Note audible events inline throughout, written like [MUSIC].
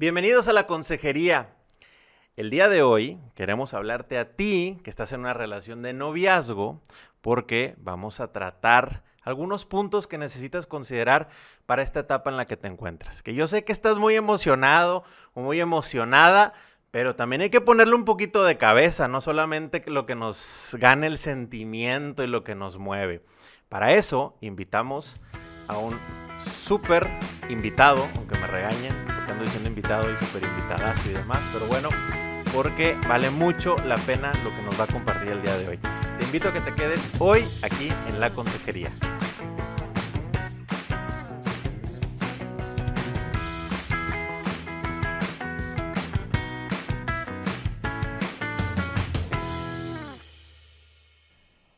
Bienvenidos a la consejería. El día de hoy queremos hablarte a ti que estás en una relación de noviazgo porque vamos a tratar algunos puntos que necesitas considerar para esta etapa en la que te encuentras. Que yo sé que estás muy emocionado o muy emocionada, pero también hay que ponerle un poquito de cabeza, no solamente lo que nos gane el sentimiento y lo que nos mueve. Para eso invitamos a un súper invitado, aunque me regañen, porque ando diciendo invitado y súper invitadas y demás, pero bueno, porque vale mucho la pena lo que nos va a compartir el día de hoy. Te invito a que te quedes hoy aquí en la consejería.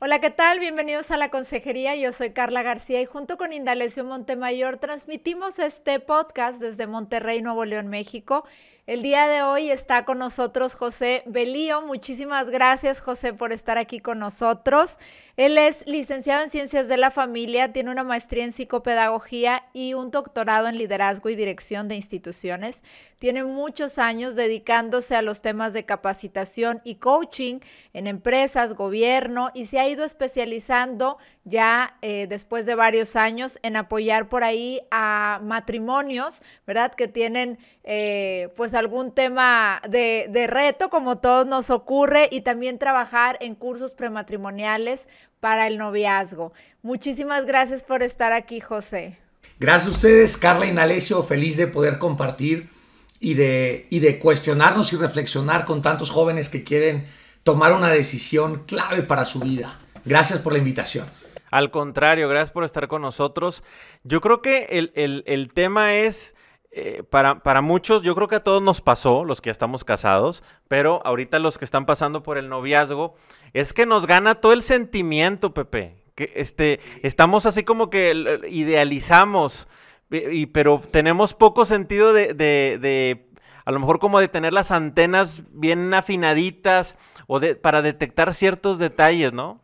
Hola, ¿qué tal? Bienvenidos a la consejería. Yo soy Carla García y junto con Indalecio Montemayor transmitimos este podcast desde Monterrey, Nuevo León, México. El día de hoy está con nosotros José Belío. Muchísimas gracias, José, por estar aquí con nosotros. Él es licenciado en Ciencias de la Familia, tiene una maestría en Psicopedagogía y un doctorado en Liderazgo y Dirección de Instituciones. Tiene muchos años dedicándose a los temas de capacitación y coaching en empresas, gobierno y se ha ido especializando ya eh, después de varios años en apoyar por ahí a matrimonios, ¿verdad? Que tienen eh, pues algún tema de, de reto, como todos nos ocurre, y también trabajar en cursos prematrimoniales para el noviazgo. Muchísimas gracias por estar aquí, José. Gracias a ustedes, Carla y Nalesio, feliz de poder compartir y de, y de cuestionarnos y reflexionar con tantos jóvenes que quieren tomar una decisión clave para su vida. Gracias por la invitación. Al contrario, gracias por estar con nosotros. Yo creo que el, tema es, eh, para, para, muchos, yo creo que a todos nos pasó, los que ya estamos casados, pero ahorita los que están pasando por el noviazgo, es que nos gana todo el sentimiento, Pepe. Que este, estamos así como que idealizamos y, pero tenemos poco sentido de, a lo mejor como de tener las antenas bien afinaditas o de, para detectar ciertos detalles, ¿no?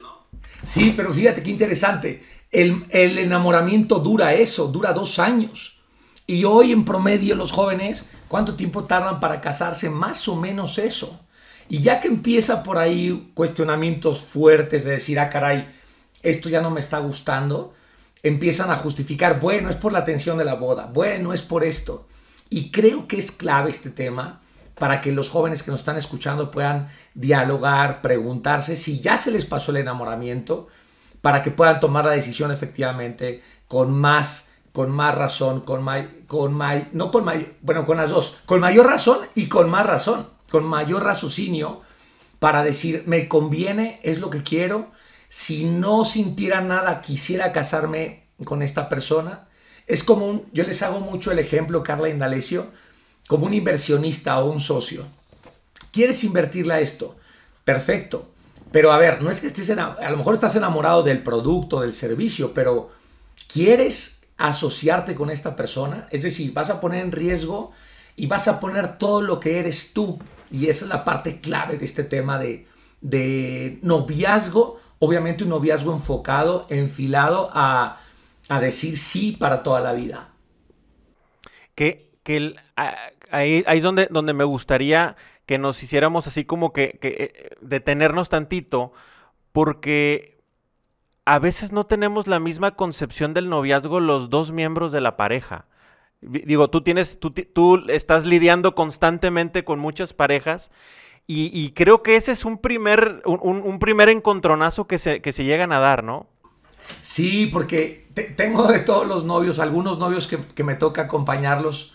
Sí, pero fíjate qué interesante. El, el enamoramiento dura eso, dura dos años. Y hoy en promedio los jóvenes, ¿cuánto tiempo tardan para casarse? Más o menos eso. Y ya que empieza por ahí cuestionamientos fuertes de decir, ah, caray, esto ya no me está gustando, empiezan a justificar, bueno, es por la atención de la boda, bueno, es por esto. Y creo que es clave este tema para que los jóvenes que nos están escuchando puedan dialogar, preguntarse si ya se les pasó el enamoramiento, para que puedan tomar la decisión efectivamente con más, con más razón, con, con no con bueno, con las dos, con mayor razón y con más razón, con mayor raciocinio, para decir, me conviene, es lo que quiero, si no sintiera nada, quisiera casarme con esta persona. Es como un, yo les hago mucho el ejemplo, Carla Indalecio, como un inversionista o un socio. ¿Quieres invertirle a esto? Perfecto. Pero a ver, no es que estés, a lo mejor estás enamorado del producto, del servicio, pero ¿quieres asociarte con esta persona? Es decir, vas a poner en riesgo y vas a poner todo lo que eres tú. Y esa es la parte clave de este tema de, de noviazgo obviamente un noviazgo enfocado, enfilado a, decir sí para toda la vida. Que, que ahí, es donde, donde me gustaría que nos hiciéramos así como que, que eh, detenernos tantito, porque a veces no tenemos la misma concepción del noviazgo los dos miembros de la pareja. Digo, tú tienes, tú, estás lidiando constantemente con muchas parejas y, creo que ese es un primer, un, primer encontronazo que se, que se, llegan a dar, ¿no? Sí, porque tengo de todos los novios, algunos novios que, me toca acompañarlos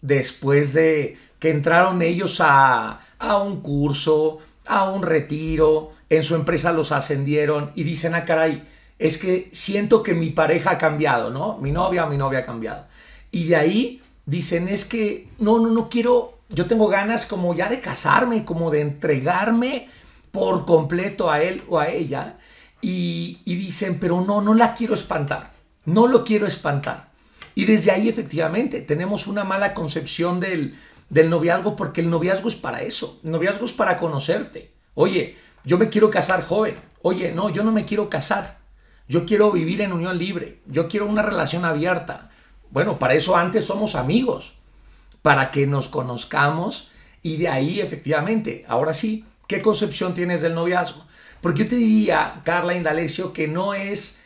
después de que entraron ellos a, a, un curso, a un retiro, en su empresa los ascendieron y dicen, ah, caray, es que siento que mi pareja ha cambiado, ¿no? Mi novia, mi novia ha cambiado. Y de ahí dicen, es que no, no, no quiero, yo tengo ganas como ya de casarme, como de entregarme por completo a él o a ella. Y, dicen, pero no, no la quiero espantar, no lo quiero espantar. Y desde ahí efectivamente tenemos una mala concepción del, del noviazgo porque el noviazgo es para eso, el noviazgo es para conocerte. Oye, yo me quiero casar joven, oye, no, yo no me quiero casar, yo quiero vivir en unión libre, yo quiero una relación abierta. Bueno, para eso antes somos amigos para que nos conozcamos y de ahí efectivamente, ahora sí, ¿qué concepción tienes del noviazgo? Porque yo te diría, Carla Indalecio, que no es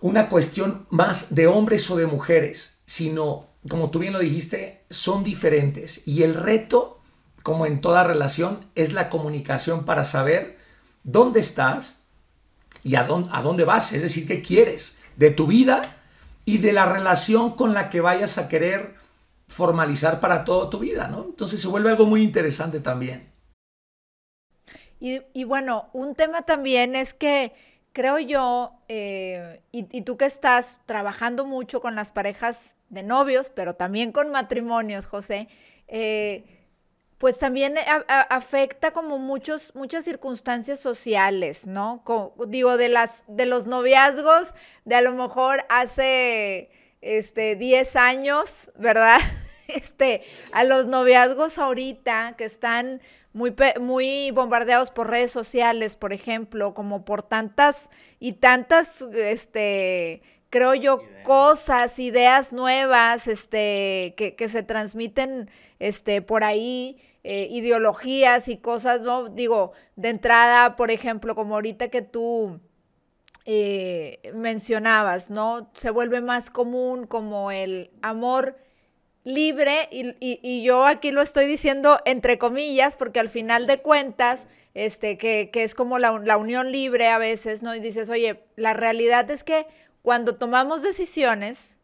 una cuestión más de hombres o de mujeres, sino, como tú bien lo dijiste, son diferentes. Y el reto, como en toda relación, es la comunicación para saber dónde estás y a dónde, vas, es decir, qué quieres de tu vida y de la relación con la que vayas a querer formalizar para toda tu vida, ¿no? Entonces se vuelve algo muy interesante también. Y, bueno, un tema también es que creo yo, eh, y, tú que estás trabajando mucho con las parejas de novios, pero también con matrimonios, José, eh, pues también afecta como muchos, muchas circunstancias sociales, ¿no? digo, de, las, de los noviazgos de a lo mejor hace este, 10 años, ¿verdad? [LAUGHS] Este, a los noviazgos ahorita que están muy, muy bombardeados por redes sociales, por ejemplo, como por tantas y tantas, este, creo yo, cosas, ideas nuevas, este, que, que se transmiten este, por ahí, eh, ideologías y cosas, ¿no? Digo, de entrada, por ejemplo, como ahorita que tú eh, mencionabas, ¿no? Se vuelve más común como el amor libre y, yo aquí lo estoy diciendo entre comillas porque al final de cuentas, este, que, que es como la, la, unión libre a veces, ¿no? Y dices, oye, la realidad es que cuando tomamos decisiones,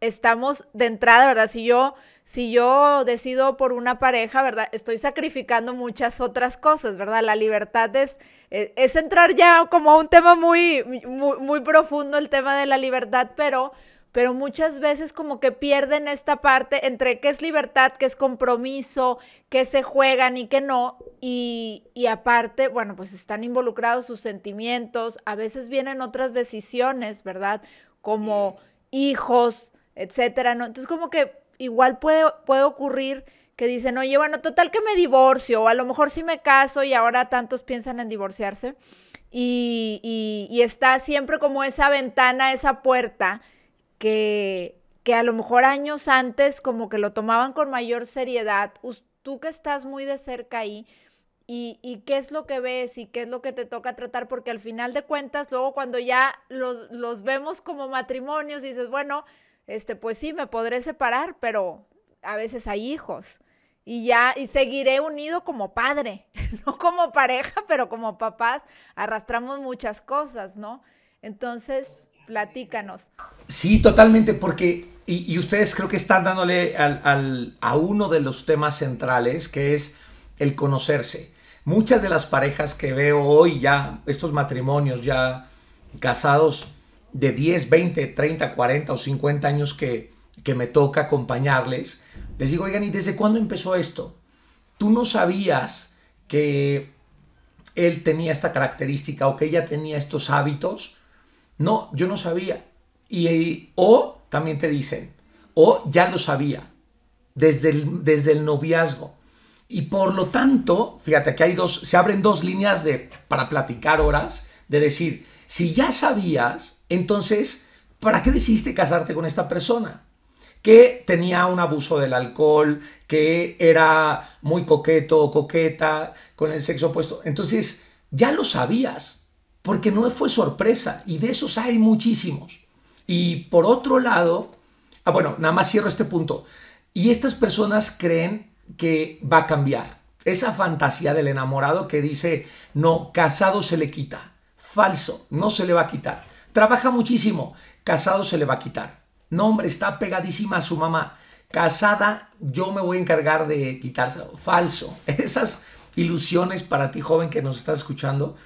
estamos de entrada, ¿verdad? Si yo si yo decido por una pareja, ¿verdad? Estoy sacrificando muchas otras cosas, ¿verdad? La libertad es, eh, es, entrar ya como un tema muy, muy, profundo, el tema de la libertad, pero, pero muchas veces como que pierden esta parte entre qué es libertad, qué es compromiso, qué se juegan y qué no. Y, y aparte, bueno, pues están involucrados sus sentimientos, a veces vienen otras decisiones, ¿verdad? Como hijos, etcétera, ¿no? Entonces como que igual puede, puede ocurrir que dicen, oye, bueno, total que me divorcio, o a lo mejor sí me caso y ahora tantos piensan en divorciarse. Y, y, está siempre como esa ventana, esa puerta, que, que a lo mejor años antes como que lo tomaban con mayor seriedad. Tú que estás muy de cerca ahí, y, y, qué es lo que ves y qué es lo que te toca tratar, porque al final de cuentas, luego cuando ya los, los vemos como matrimonios, dices, bueno, este, pues sí, me podré separar, pero a veces hay hijos. Y ya, y seguiré unido como padre, [LAUGHS] no como pareja, pero como papás, arrastramos muchas cosas, ¿no? Entonces, platícanos. Sí, totalmente, porque, y, ustedes creo que están dándole al, a uno de los temas centrales, que es el conocerse. Muchas de las parejas que veo hoy ya, estos matrimonios ya casados, de 10, 20, 30, 40 o 50 años que, que me toca acompañarles, les digo, oigan, ¿y desde cuándo empezó esto? Tú no sabías que él tenía esta característica o que ella tenía estos hábitos. No, yo no sabía. Y, o también te dicen, o ya lo sabía desde el, desde el noviazgo. Y por lo tanto, fíjate que hay dos, se abren dos líneas de, para platicar horas, de decir, si ya sabías, entonces, ¿para qué decidiste casarte con esta persona? Que tenía un abuso del alcohol, que era muy coqueto o coqueta con el sexo opuesto. Entonces, ya lo sabías, porque no fue sorpresa, y de esos hay muchísimos. Y por otro lado, ah, bueno, nada más cierro este punto. Y estas personas creen que va a cambiar. Esa fantasía del enamorado que dice, no, casado se le quita. Falso, no se le va a quitar. Trabaja muchísimo, casado se le va a quitar. No, hombre, está pegadísima a su mamá. Casada, yo me voy a encargar de quitárselo. Falso. [LAUGHS] Esas ilusiones para ti, joven, que nos estás escuchando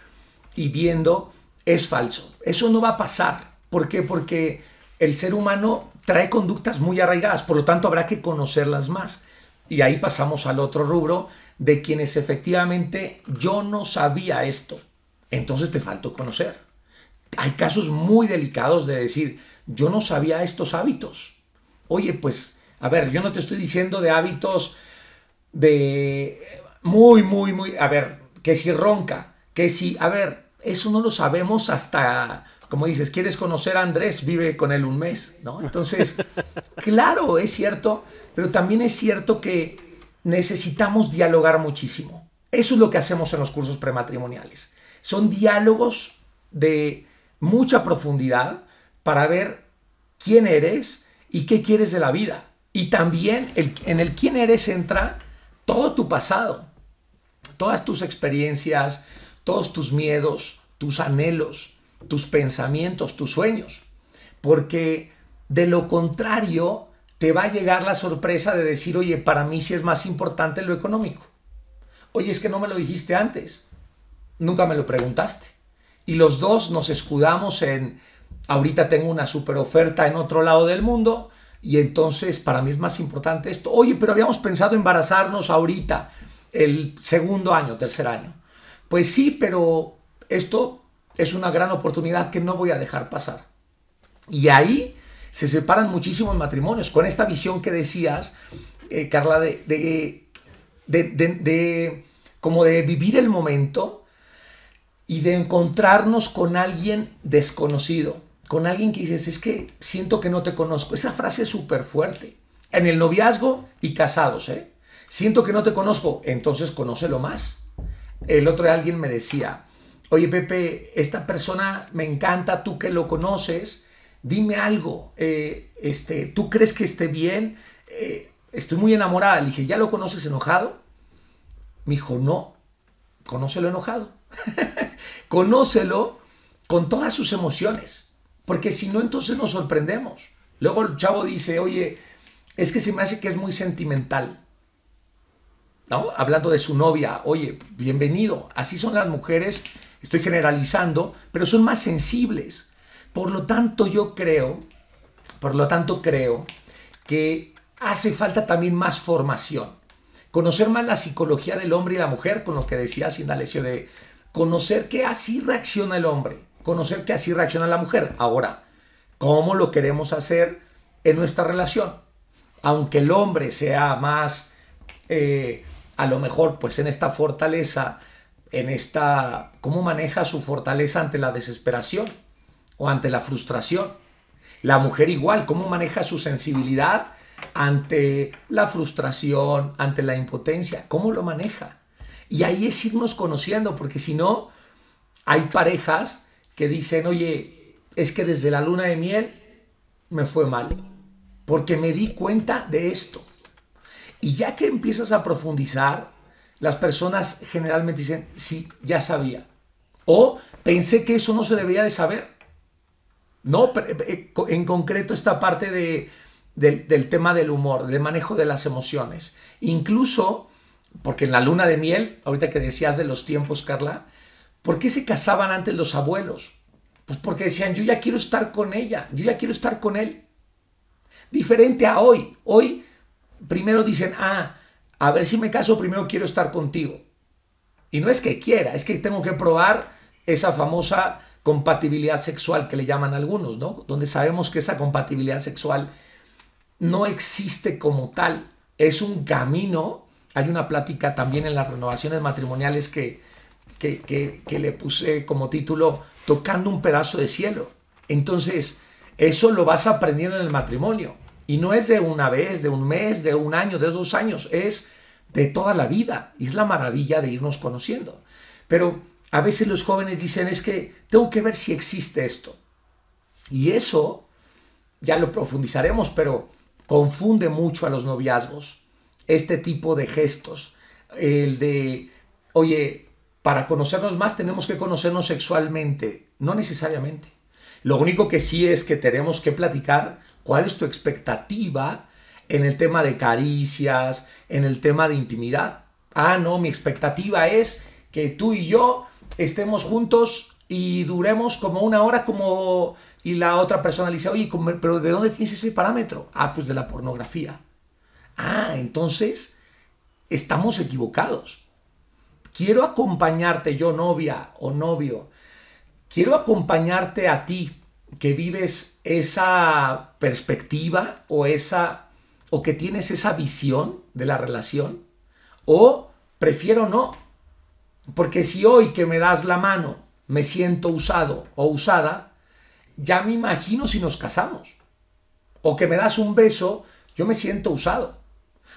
y viendo, es falso. Eso no va a pasar. ¿Por qué? Porque el ser humano trae conductas muy arraigadas, por lo tanto habrá que conocerlas más. Y ahí pasamos al otro rubro de quienes efectivamente yo no sabía esto entonces te faltó conocer. Hay casos muy delicados de decir, yo no sabía estos hábitos. Oye, pues, a ver, yo no te estoy diciendo de hábitos de muy, muy, muy, a ver, que si ronca, que si, a ver, eso no lo sabemos hasta, como dices, quieres conocer a Andrés, vive con él un mes, ¿no? Entonces, [LAUGHS] claro, es cierto, pero también es cierto que necesitamos dialogar muchísimo. Eso es lo que hacemos en los cursos prematrimoniales. Son diálogos de mucha profundidad para ver quién eres y qué quieres de la vida. Y también en el quién eres entra todo tu pasado, todas tus experiencias, todos tus miedos, tus anhelos, tus pensamientos, tus sueños. Porque de lo contrario, te va a llegar la sorpresa de decir, oye, para mí sí es más importante lo económico. Oye, es que no me lo dijiste antes. Nunca me lo preguntaste. Y los dos nos escudamos en, ahorita tengo una super oferta en otro lado del mundo y entonces para mí es más importante esto. Oye, pero habíamos pensado embarazarnos ahorita, el segundo año, tercer año. Pues sí, pero esto es una gran oportunidad que no voy a dejar pasar. Y ahí se separan muchísimos matrimonios con esta visión que decías, eh, Carla, de, de, de, como de vivir el momento y de encontrarnos con alguien desconocido, con alguien que dices, es que siento que no te conozco. Esa frase es súper fuerte. En el noviazgo y casados, ¿eh? Siento que no te conozco, entonces conócelo más. El otro alguien me decía, oye Pepe, esta persona me encanta, tú que lo conoces, dime algo, eh, este, ¿tú crees que esté bien? Eh, estoy muy enamorada. Le dije, ¿ya lo conoces enojado? Me dijo, no, conócelo enojado. [LAUGHS] conócelo con todas sus emociones, porque si no, entonces nos sorprendemos. Luego el chavo dice, oye, es que se me hace que es muy sentimental. Hablando de su novia, oye, bienvenido. Así son las mujeres, estoy generalizando, pero son más sensibles por lo tanto, yo creo, por lo tanto creo que hace falta también más formación. Conocer más la psicología del hombre y la mujer, con lo que decía Sindalesio, de conocer que así reacciona el hombre, conocer que así reacciona la mujer. Ahora, ¿cómo lo queremos hacer en nuestra relación? Aunque el hombre sea más, eh, a lo mejor, pues en esta fortaleza, en esta, ¿cómo maneja su fortaleza ante la desesperación? o ante la frustración. La mujer igual, cómo maneja su sensibilidad ante la frustración, ante la impotencia, cómo lo maneja. Y ahí es irnos conociendo, porque si no, hay parejas que dicen, oye, es que desde la luna de miel me fue mal, porque me di cuenta de esto. Y ya que empiezas a profundizar, las personas generalmente dicen, sí, ya sabía. O pensé que eso no se debía de saber. No, eh, en concreto esta parte de, del tema del humor, del manejo de las emociones. Incluso, porque en la luna de miel, ahorita que decías de los tiempos, Carla, ¿por qué se casaban antes los abuelos? Pues porque decían, yo ya quiero estar con ella, yo ya quiero estar con él. Diferente a hoy. Hoy primero dicen, ah, a ver si me caso, primero quiero estar contigo. Y no es que quiera, es que tengo que probar esa famosa compatibilidad sexual que le llaman algunos, ¿no? Donde sabemos que esa compatibilidad sexual no existe como tal, es un camino. Hay una plática también en las renovaciones matrimoniales que, que, que, le puse como título Tocando un pedazo de cielo. Entonces, eso lo vas aprendiendo en el matrimonio. Y no es de una vez, de un mes, de un año, de dos años, es de toda la vida. Y es la maravilla de irnos conociendo. Pero a veces los jóvenes dicen es que tengo que ver si existe esto. Y eso, ya lo profundizaremos, pero confunde mucho a los noviazgos. Este tipo de gestos. El de, oye, para conocernos más tenemos que conocernos sexualmente. No necesariamente. Lo único que sí es que tenemos que platicar cuál es tu expectativa en el tema de caricias, en el tema de intimidad. Ah, no, mi expectativa es que tú y yo estemos juntos y duremos como una hora como y la otra persona le dice, oye, pero ¿de dónde tienes ese parámetro? Ah, pues de la pornografía. Ah, entonces estamos equivocados. Quiero acompañarte yo, novia o novio. Quiero acompañarte a ti que vives esa perspectiva o esa o que tienes esa visión de la relación o prefiero no porque si hoy que me das la mano me siento usado o usada, ya me imagino si nos casamos. O que me das un beso, yo me siento usado.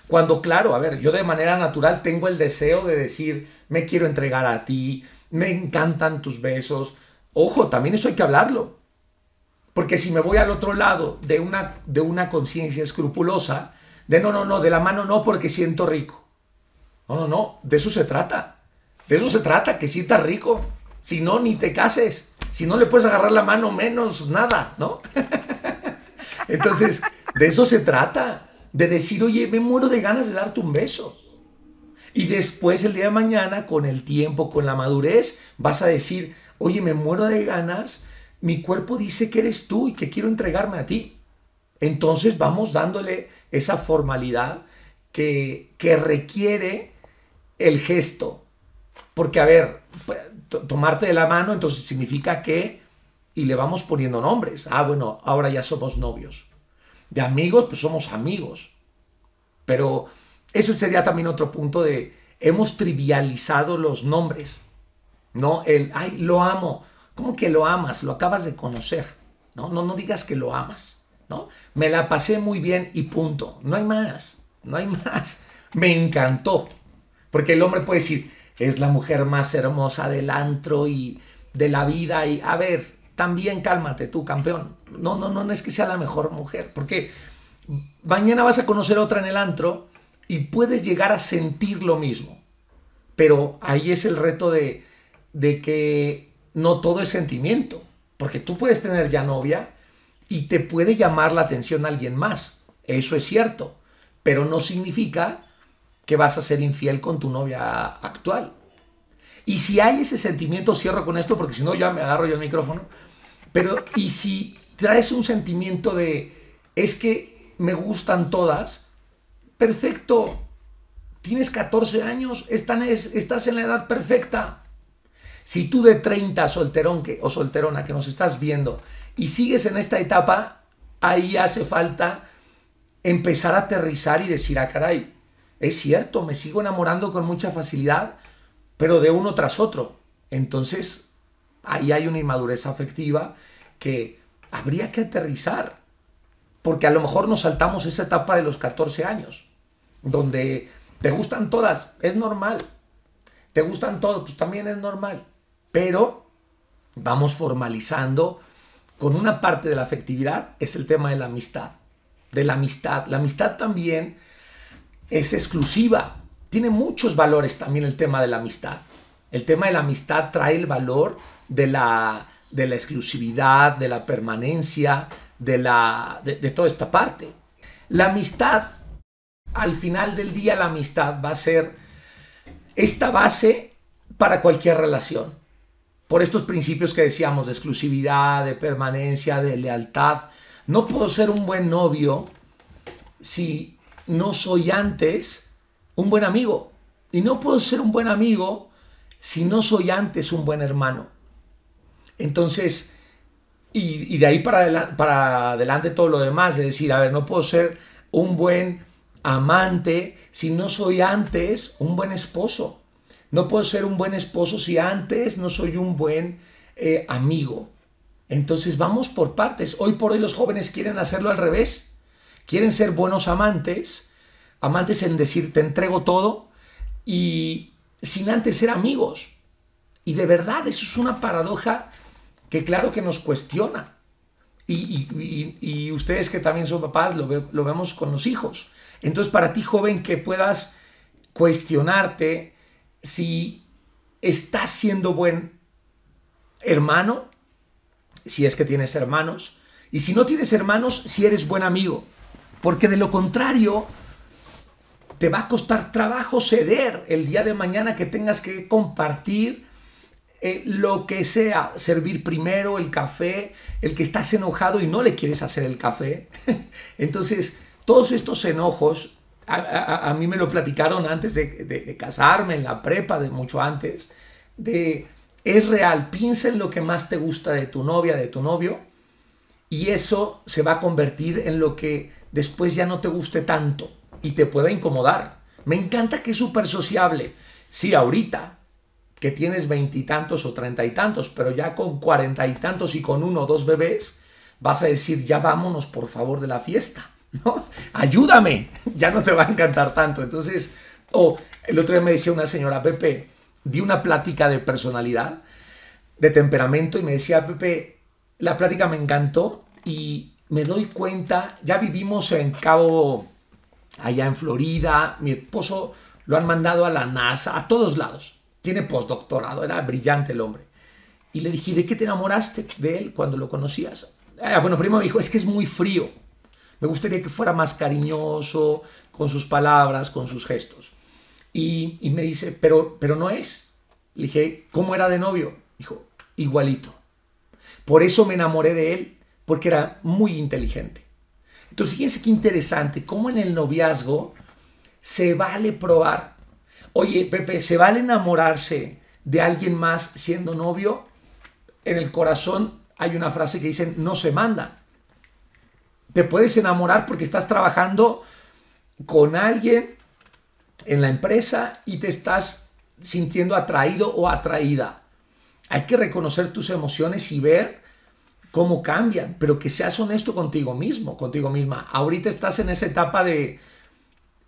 Cuando, claro, a ver, yo de manera natural tengo el deseo de decir, me quiero entregar a ti, me encantan tus besos. Ojo, también eso hay que hablarlo. Porque si me voy al otro lado de una, de una conciencia escrupulosa, de no, no, no, de la mano no porque siento rico. No, no, no, de eso se trata. De eso se trata, que sientas rico. Si no, ni te cases. Si no le puedes agarrar la mano, menos nada, ¿no? [LAUGHS] Entonces, de eso se trata. De decir, oye, me muero de ganas de darte un beso. Y después, el día de mañana, con el tiempo, con la madurez, vas a decir, oye, me muero de ganas, mi cuerpo dice que eres tú y que quiero entregarme a ti. Entonces vamos dándole esa formalidad que, que requiere el gesto. Porque, a ver, tomarte de la mano entonces significa que, y le vamos poniendo nombres. Ah, bueno, ahora ya somos novios. De amigos, pues somos amigos. Pero eso sería también otro punto de, hemos trivializado los nombres. ¿No? El, ay, lo amo. ¿Cómo que lo amas? Lo acabas de conocer. No, no, no digas que lo amas. ¿No? Me la pasé muy bien y punto. No hay más. No hay [LAUGHS] más. Me encantó. Porque el hombre puede decir, es la mujer más hermosa del antro y de la vida. Y a ver, también cálmate tú, campeón. No, no, no, no es que sea la mejor mujer. Porque mañana vas a conocer otra en el antro y puedes llegar a sentir lo mismo. Pero ahí es el reto de, de que no todo es sentimiento. Porque tú puedes tener ya novia y te puede llamar la atención alguien más. Eso es cierto. Pero no significa que vas a ser infiel con tu novia actual. Y si hay ese sentimiento, cierro con esto porque si no ya me agarro yo el micrófono, pero y si traes un sentimiento de es que me gustan todas, perfecto, tienes 14 años, estás en la edad perfecta. Si tú de 30 solterón que, o solterona que nos estás viendo y sigues en esta etapa, ahí hace falta empezar a aterrizar y decir, ah, caray, es cierto, me sigo enamorando con mucha facilidad, pero de uno tras otro. Entonces, ahí hay una inmadurez afectiva que habría que aterrizar, porque a lo mejor nos saltamos esa etapa de los 14 años, donde te gustan todas, es normal. Te gustan todos, pues también es normal. Pero vamos formalizando con una parte de la afectividad, es el tema de la amistad. De la amistad. La amistad también es exclusiva. Tiene muchos valores también el tema de la amistad. El tema de la amistad trae el valor de la, de la exclusividad, de la permanencia, de, la, de, toda esta parte. La amistad, al final del día, la amistad va a ser esta base para cualquier relación. Por estos principios que decíamos de exclusividad, de permanencia, de lealtad. No puedo ser un buen novio si no soy antes un buen amigo. Y no puedo ser un buen amigo si no soy antes un buen hermano. Entonces, y, de ahí para, para adelante todo lo demás, de decir, a ver, no puedo ser un buen amante si no soy antes un buen esposo. No puedo ser un buen esposo si antes no soy un buen eh, amigo. Entonces vamos por partes. Hoy por hoy los jóvenes quieren hacerlo al revés. Quieren ser buenos amantes, amantes en decir te entrego todo y sin antes ser amigos. Y de verdad, eso es una paradoja que claro que nos cuestiona. Y, ustedes que también son papás lo, lo vemos con los hijos. Entonces, para ti, joven, que puedas cuestionarte si estás siendo buen hermano, si es que tienes hermanos, y si no tienes hermanos, si eres buen amigo. Porque de lo contrario, te va a costar trabajo ceder el día de mañana que tengas que compartir eh, lo que sea, servir primero el café, el que estás enojado y no le quieres hacer el café. [LAUGHS] Entonces, todos estos enojos, a, mí me lo platicaron antes de, de, casarme, en la prepa, de mucho antes, de, es real, piensa en lo que más te gusta de tu novia, de tu novio, y eso se va a convertir en lo que después ya no te guste tanto y te pueda incomodar. Me encanta que es súper sociable. Sí, ahorita. Que tienes veintitantos o treinta y tantos, pero ya con cuarenta y tantos y con uno o dos bebés, vas a decir, ya vámonos por favor de la fiesta, [LAUGHS] ¿no? Ayúdame, [LAUGHS] ya no te va a encantar tanto. Entonces, o el otro día me decía una señora, Pepe, di una plática de personalidad, de temperamento, y me decía, Pepe, la plática me encantó y me doy cuenta, ya vivimos en Cabo, allá en Florida, mi esposo lo han mandado a la NASA, a todos lados. Tiene postdoctorado, era brillante el hombre. Y le dije, ¿de qué te enamoraste de él cuando lo conocías? Ah, bueno, primero me dijo, es que es muy frío. Me gustaría que fuera más cariñoso con sus palabras, con sus gestos. Y, me dice, pero, pero no es. Le dije, ¿cómo era de novio? Dijo, igualito. Por eso me enamoré de él, porque era muy inteligente. Entonces, fíjense qué interesante, cómo en el noviazgo se vale probar. Oye, Pepe, ¿se vale enamorarse de alguien más siendo novio? En el corazón hay una frase que dice, no se manda. Te puedes enamorar porque estás trabajando con alguien en la empresa y te estás sintiendo atraído o atraída. Hay que reconocer tus emociones y ver cómo cambian, pero que seas honesto contigo mismo, contigo misma. Ahorita estás en esa etapa de,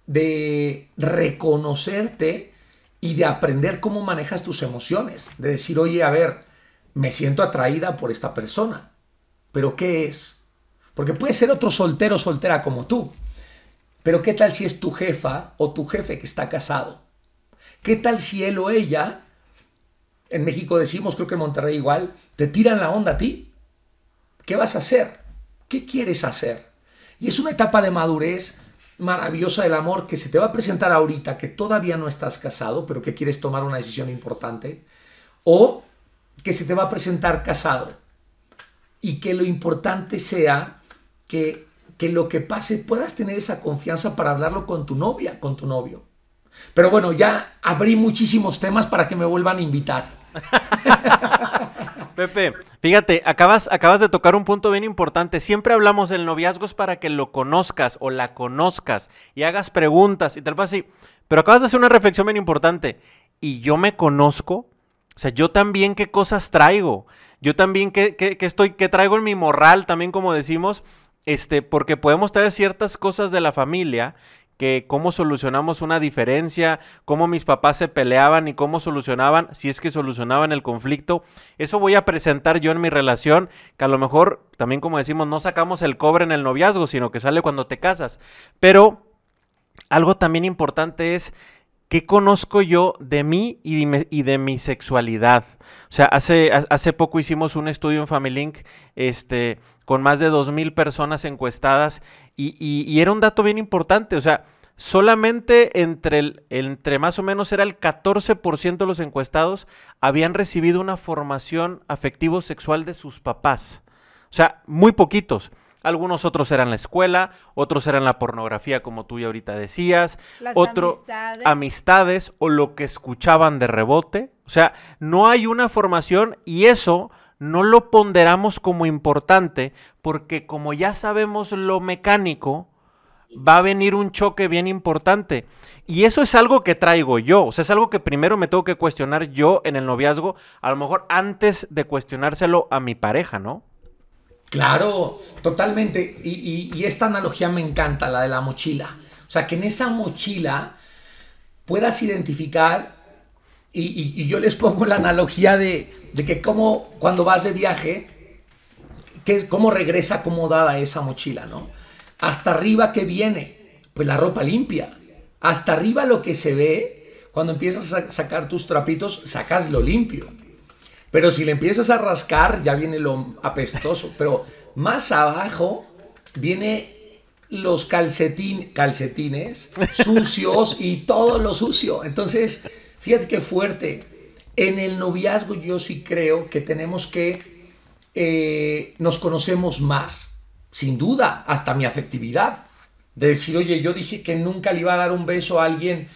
de reconocerte y de aprender cómo manejas tus emociones, de decir, oye, a ver, me siento atraída por esta persona, pero ¿qué es? Porque puede ser otro soltero o soltera como tú, pero ¿qué tal si es tu jefa o tu jefe que está casado? ¿Qué tal si él o ella, en México decimos, creo que en Monterrey igual, te tiran la onda a ti? ¿Qué vas a hacer? ¿Qué quieres hacer? Y es una etapa de madurez maravillosa del amor que se te va a presentar ahorita, que todavía no estás casado, pero que quieres tomar una decisión importante, o que se te va a presentar casado. Y que lo importante sea que, que lo que pase puedas tener esa confianza para hablarlo con tu novia, con tu novio. Pero bueno, ya abrí muchísimos temas para que me vuelvan a invitar. [LAUGHS] Pepe, fíjate, acabas, acabas de tocar un punto bien importante. Siempre hablamos del noviazgo es para que lo conozcas o la conozcas y hagas preguntas y tal vez así. Pero acabas de hacer una reflexión bien importante. ¿Y yo me conozco? O sea, yo también qué cosas traigo. Yo también qué, qué, qué estoy, qué traigo en mi morral, también como decimos, este, porque podemos traer ciertas cosas de la familia que cómo solucionamos una diferencia, cómo mis papás se peleaban y cómo solucionaban, si es que solucionaban el conflicto. Eso voy a presentar yo en mi relación, que a lo mejor también como decimos, no sacamos el cobre en el noviazgo, sino que sale cuando te casas. Pero algo también importante es qué conozco yo de mí y de, mi sexualidad. O sea, hace, hace poco hicimos un estudio en Family este, con más de 2.000 personas encuestadas y, y, era un dato bien importante. O sea, solamente entre, el, entre más o menos era el 14% de los encuestados habían recibido una formación afectivo-sexual de sus papás. O sea, muy poquitos. Algunos otros eran la escuela, otros eran la pornografía, como tú ya ahorita decías, otros amistades. amistades o lo que escuchaban de rebote. O sea, no hay una formación y eso no lo ponderamos como importante porque como ya sabemos lo mecánico, va a venir un choque bien importante. Y eso es algo que traigo yo, o sea, es algo que primero me tengo que cuestionar yo en el noviazgo, a lo mejor antes de cuestionárselo a mi pareja, ¿no? Claro, totalmente. Y, esta analogía me encanta, la de la mochila. O sea, que en esa mochila puedas identificar, y, yo les pongo la analogía de, que como cuando vas de viaje, que, cómo regresa acomodada esa mochila, ¿no? Hasta arriba que viene, pues la ropa limpia. Hasta arriba lo que se ve, cuando empiezas a sacar tus trapitos, sacas lo limpio. Pero si le empiezas a rascar, ya viene lo apestoso. Pero más abajo viene los calcetín, calcetines sucios y todo lo sucio. Entonces, fíjate qué fuerte. En el noviazgo yo sí creo que tenemos que eh, nos conocemos más, sin duda, hasta mi afectividad. De decir, oye, yo dije que nunca le iba a dar un beso a alguien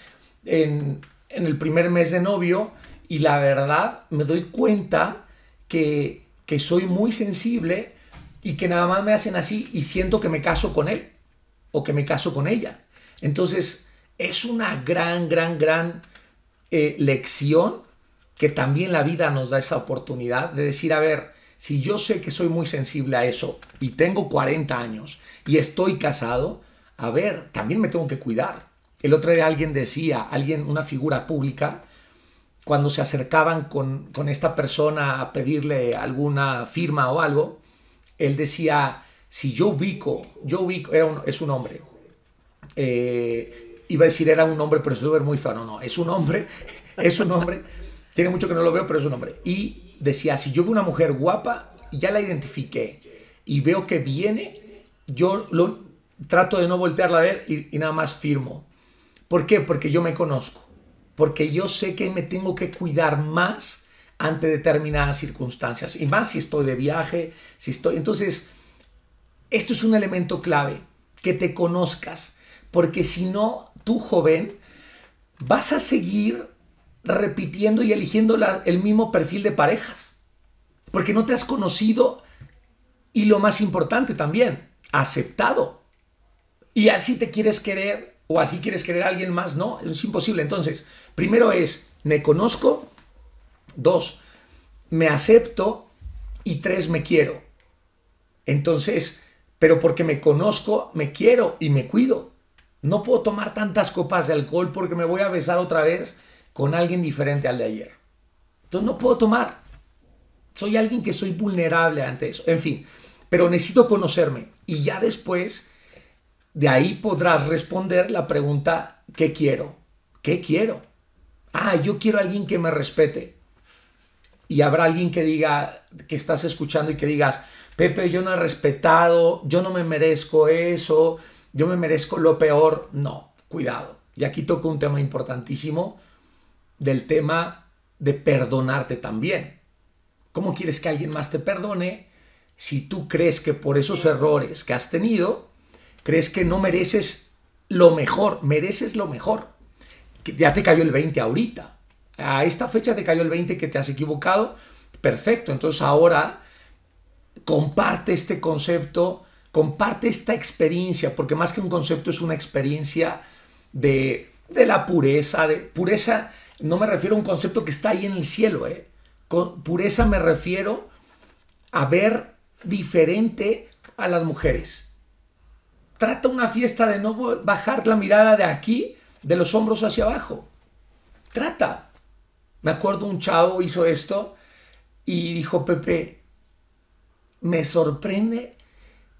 en, en el primer mes de novio y la verdad me doy cuenta que, que soy muy sensible y que nada más me hacen así y siento que me caso con él o que me caso con ella. Entonces, es una gran, gran, gran eh, lección que también la vida nos da esa oportunidad de decir, a ver, si yo sé que soy muy sensible a eso y tengo 40 años y estoy casado, a ver, también me tengo que cuidar. El otro día alguien decía, alguien, una figura pública, cuando se acercaban con, esta persona a pedirle alguna firma o algo, él decía, si yo ubico, yo ubico, era es un hombre, eh, iba a decir era un hombre, pero se muy feo, no, no, es un hombre, [LAUGHS] es un hombre, tiene mucho que no lo veo, pero es un hombre. Y decía, si yo veo una mujer guapa, ya la identifiqué y veo que viene, yo lo trato de no voltearla a ver y nada más firmo. ¿Por qué? Porque yo me conozco porque yo sé que me tengo que cuidar más ante determinadas circunstancias, y más si estoy de viaje, si estoy... Entonces, esto es un elemento clave, que te conozcas, porque si no, tú joven, vas a seguir repitiendo y eligiendo el mismo perfil de parejas, porque no te has conocido y lo más importante también, aceptado. Y así te quieres querer o así quieres querer a alguien más, no, es imposible. Entonces, primero es, me conozco, dos, me acepto y tres, me quiero. Entonces, pero porque me conozco, me quiero y me cuido. No puedo tomar tantas copas de alcohol porque me voy a besar otra vez con alguien diferente al de ayer. Entonces no puedo tomar. Soy alguien que soy vulnerable ante eso. En fin, pero necesito conocerme y ya después de ahí podrás responder la pregunta, ¿qué quiero? ¿Qué quiero? Ah, yo quiero a alguien que me respete. Y habrá alguien que diga, que estás escuchando y que digas, Pepe, yo no he respetado, yo no me merezco eso, yo me merezco lo peor. No, cuidado. Y aquí toco un tema importantísimo del tema de perdonarte también. ¿Cómo quieres que alguien más te perdone si tú crees que por esos errores que has tenido, crees que no mereces lo mejor, mereces lo mejor. Ya te cayó el 20 ahorita. A esta fecha te cayó el 20 que te has equivocado. Perfecto, entonces ahora comparte este concepto, comparte esta experiencia, porque más que un concepto es una experiencia de, de la pureza, de pureza, no me refiero a un concepto que está ahí en el cielo, ¿eh? Con pureza me refiero a ver diferente a las mujeres, Trata una fiesta de no bajar la mirada de aquí, de los hombros hacia abajo. Trata. Me acuerdo un chavo hizo esto y dijo, Pepe, me sorprende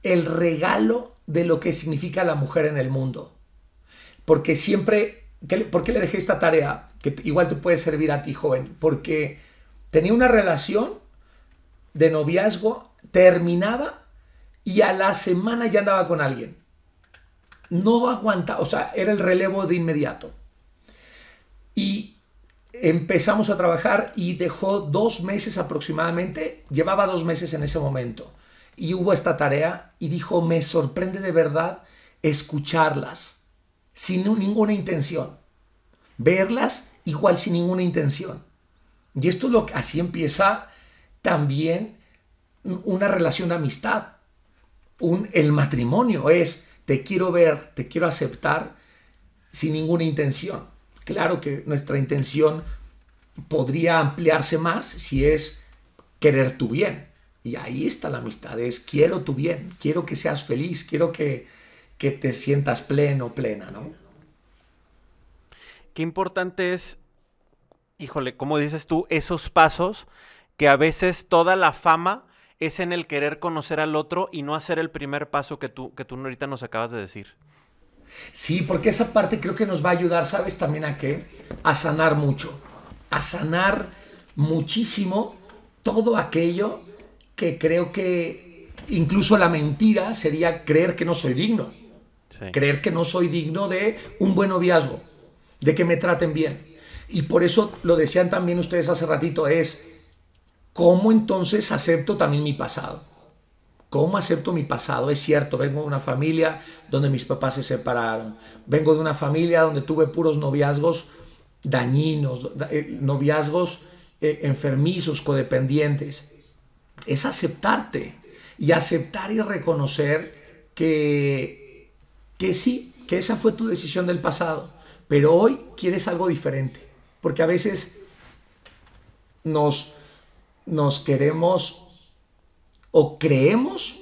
el regalo de lo que significa la mujer en el mundo. Porque siempre, ¿por qué le dejé esta tarea? Que igual te puede servir a ti, joven. Porque tenía una relación de noviazgo, terminaba y a la semana ya andaba con alguien no aguanta, o sea, era el relevo de inmediato. Y empezamos a trabajar y dejó dos meses aproximadamente, llevaba dos meses en ese momento. Y hubo esta tarea y dijo, me sorprende de verdad escucharlas sin ninguna intención. Verlas igual sin ninguna intención. Y esto es lo que así empieza también una relación de amistad. Un, el matrimonio es te quiero ver, te quiero aceptar sin ninguna intención. Claro que nuestra intención podría ampliarse más si es querer tu bien. Y ahí está la amistad, es quiero tu bien, quiero que seas feliz, quiero que, que te sientas pleno, plena, ¿no? Qué importante es, híjole, como dices tú, esos pasos que a veces toda la fama es en el querer conocer al otro y no hacer el primer paso que tú, que tú ahorita nos acabas de decir. Sí, porque esa parte creo que nos va a ayudar, ¿sabes también a qué? A sanar mucho, a sanar muchísimo todo aquello que creo que incluso la mentira sería creer que no soy digno. Creer que no soy digno de un buen noviazgo, de que me traten bien. Y por eso lo decían también ustedes hace ratito, es ¿cómo entonces acepto también mi pasado? ¿Cómo acepto mi pasado? Es cierto, vengo de una familia donde mis papás se separaron. Vengo de una familia donde tuve puros noviazgos dañinos, eh, noviazgos eh, enfermizos, codependientes. Es aceptarte y aceptar y reconocer que, que sí, que esa fue tu decisión del pasado, pero hoy quieres algo diferente. Porque a veces nos, nos queremos o creemos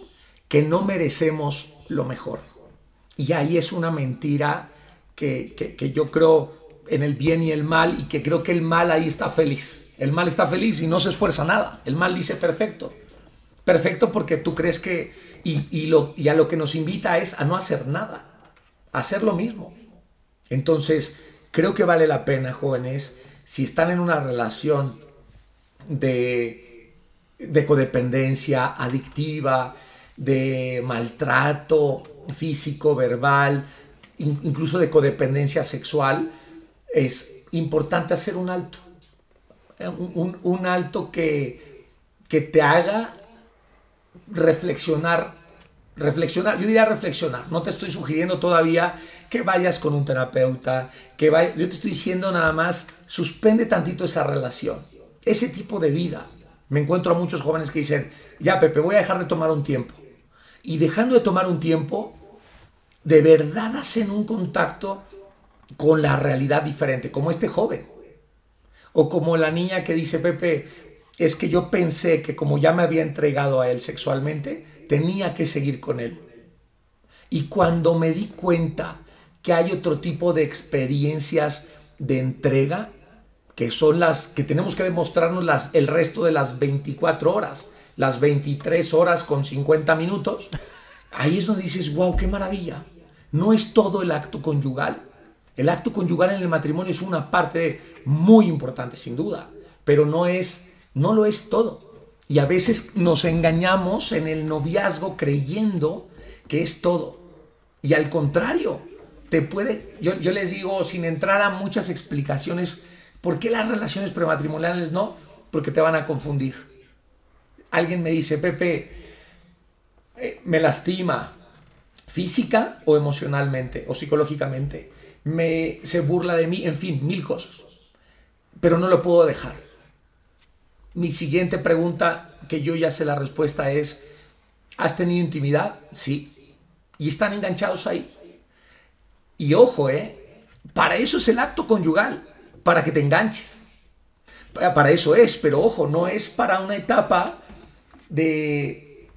que no merecemos lo mejor. Y ahí es una mentira que, que, yo creo en el bien y el mal y que creo que el mal ahí está feliz. El mal está feliz y no se esfuerza nada. El mal dice perfecto. Perfecto porque tú crees que... Y, y, lo, y a lo que nos invita es a no hacer nada, a hacer lo mismo. Entonces, creo que vale la pena, jóvenes, si están en una relación de, de codependencia adictiva, de maltrato físico, verbal, incluso de codependencia sexual, es importante hacer un alto. Un, alto que, que te haga reflexionar, reflexionar, yo diría reflexionar, no te estoy sugiriendo todavía que vayas con un terapeuta, que vaya, yo te estoy diciendo nada más, suspende tantito esa relación, ese tipo de vida. Me encuentro a muchos jóvenes que dicen, ya Pepe, voy a dejar de tomar un tiempo y dejando de tomar un tiempo, de verdad hacen un contacto con la realidad diferente, como este joven. O como la niña que dice, Pepe, es que yo pensé que como ya me había entregado a él sexualmente, tenía que seguir con él. Y cuando me di cuenta que hay otro tipo de experiencias de entrega, que son las que tenemos que demostrarnos las, el resto de las 24 horas las 23 horas con 50 minutos, ahí es donde dices, wow, qué maravilla. No es todo el acto conyugal. El acto conyugal en el matrimonio es una parte muy importante, sin duda, pero no es, no lo es todo. Y a veces nos engañamos en el noviazgo creyendo que es todo. Y al contrario, te puede, yo, yo les digo, sin entrar a muchas explicaciones, ¿por qué las relaciones prematrimoniales no? Porque te van a confundir alguien me dice, Pepe, eh, me lastima física o emocionalmente o psicológicamente, me, se burla de mí, en fin, mil cosas, pero no lo puedo dejar. Mi siguiente pregunta, que yo ya sé la respuesta, es, ¿has tenido intimidad? Sí. Y están enganchados ahí. Y ojo, ¿eh? Para eso es el acto conyugal, para que te enganches. Para eso es, pero ojo, no es para una etapa de,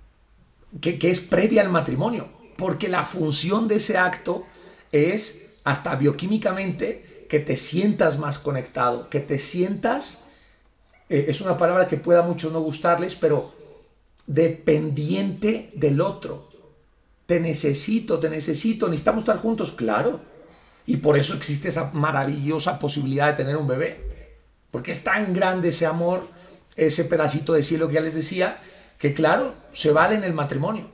que, es previa al matrimonio, porque la función de ese acto es hasta bioquímicamente que te sientas más conectado, que te sientas, eh, es una palabra que pueda a muchos no gustarles, pero dependiente del otro. Te necesito, te necesito, necesitamos estar juntos, claro. Y por eso existe esa maravillosa posibilidad de tener un bebé. Porque es tan grande ese amor, ese pedacito de cielo que ya les decía, que claro, se vale en el matrimonio,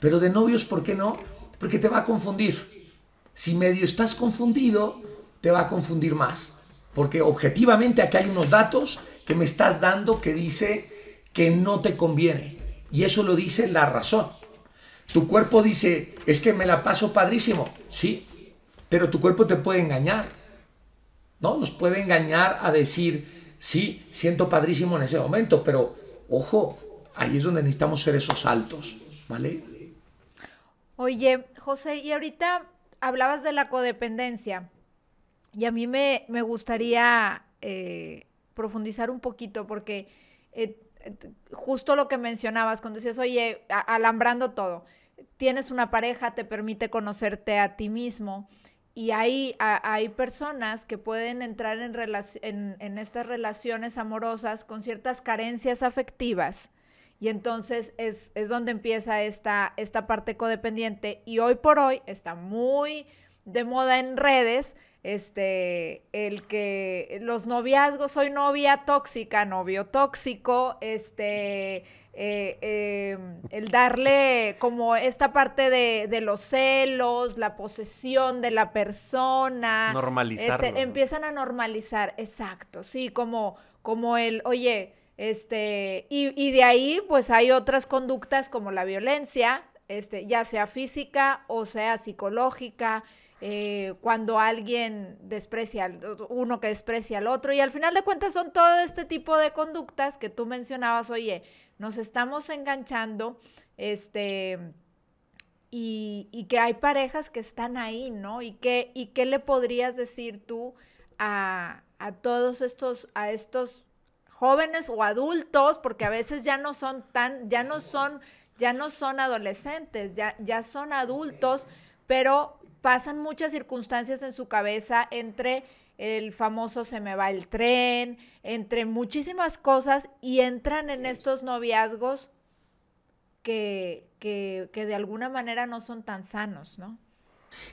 pero de novios, ¿por qué no? Porque te va a confundir. Si medio estás confundido, te va a confundir más. Porque objetivamente aquí hay unos datos que me estás dando que dice que no te conviene. Y eso lo dice la razón. Tu cuerpo dice, es que me la paso padrísimo. Sí, pero tu cuerpo te puede engañar. ¿No? Nos puede engañar a decir, sí, siento padrísimo en ese momento, pero ojo, ahí es donde necesitamos ser esos saltos, ¿vale? Oye, José, y ahorita hablabas de la codependencia y a mí me, gustaría eh, profundizar un poquito porque eh, justo lo que mencionabas cuando decías, oye, alambrando todo, tienes una pareja, te permite conocerte a ti mismo. Y hay, hay personas que pueden entrar en, en, estas relaciones amorosas con ciertas carencias afectivas y entonces es, donde empieza esta, esta parte codependiente. Y hoy por hoy está muy de moda en redes este, el que los noviazgos, soy novia tóxica, novio tóxico, este, eh, em, el darle como esta parte de, los celos, la posesión de la persona. Normalizarlo. Este, empiezan a normalizar, exacto, sí, como, como el, oye, este, y, de ahí, pues hay otras conductas como la violencia, este, ya sea física o sea psicológica, eh, cuando alguien desprecia, uno que desprecia al otro, y al final de cuentas son todo este tipo de conductas que tú mencionabas, oye, nos estamos enganchando, este, y, y que hay parejas que están ahí, ¿no? Y qué, y qué le podrías decir tú a, a todos estos, a estos jóvenes o adultos, porque a veces ya no son tan, ya no son, ya no son adolescentes, ya, ya son adultos, pero pasan muchas circunstancias en su cabeza entre el famoso se me va el tren, entre muchísimas cosas y entran en estos noviazgos que, que, que de alguna manera no son tan sanos, ¿no?